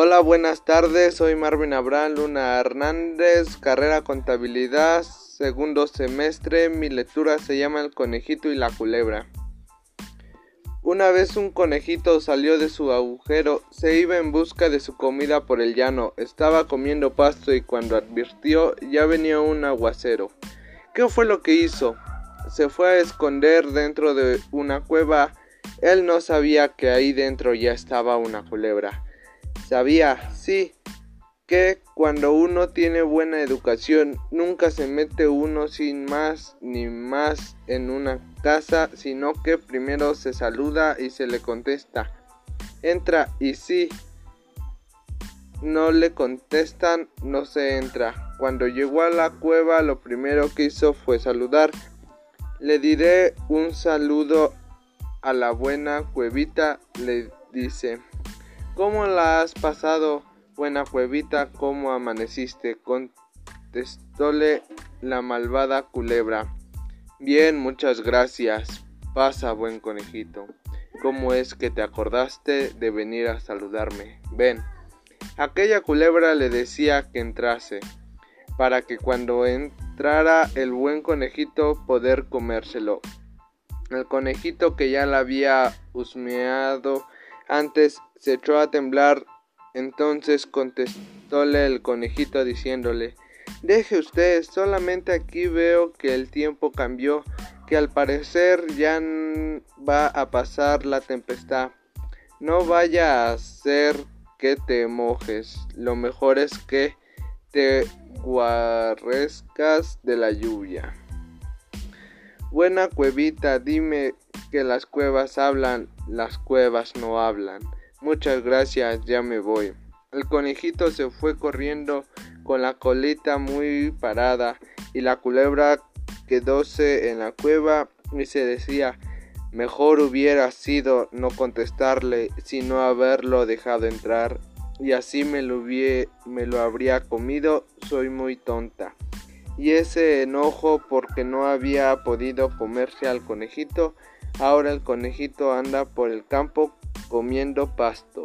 Hola, buenas tardes. Soy Marvin Abraham Luna Hernández, carrera contabilidad, segundo semestre. Mi lectura se llama El conejito y la culebra. Una vez un conejito salió de su agujero, se iba en busca de su comida por el llano. Estaba comiendo pasto y cuando advirtió ya venía un aguacero. ¿Qué fue lo que hizo? Se fue a esconder dentro de una cueva. Él no sabía que ahí dentro ya estaba una culebra. Sabía, sí, que cuando uno tiene buena educación nunca se mete uno sin más ni más en una casa, sino que primero se saluda y se le contesta. Entra y sí, no le contestan, no se entra. Cuando llegó a la cueva lo primero que hizo fue saludar. Le diré un saludo a la buena cuevita, le dice. ¿Cómo la has pasado, buena cuevita? ¿Cómo amaneciste? contestóle la malvada culebra. Bien, muchas gracias. Pasa, buen conejito. ¿Cómo es que te acordaste de venir a saludarme? Ven. Aquella culebra le decía que entrase, para que cuando entrara el buen conejito poder comérselo. El conejito que ya la había husmeado antes se echó a temblar. Entonces contestóle el conejito diciéndole Deje usted, solamente aquí veo que el tiempo cambió, que al parecer ya va a pasar la tempestad. No vaya a ser que te mojes, lo mejor es que te guarrezcas de la lluvia. Buena cuevita, dime que las cuevas hablan, las cuevas no hablan. Muchas gracias, ya me voy. El conejito se fue corriendo con la colita muy parada y la culebra quedóse en la cueva y se decía mejor hubiera sido no contestarle sino haberlo dejado entrar y así me lo, me lo habría comido soy muy tonta y ese enojo porque no había podido comerse al conejito ahora el conejito anda por el campo comiendo pasto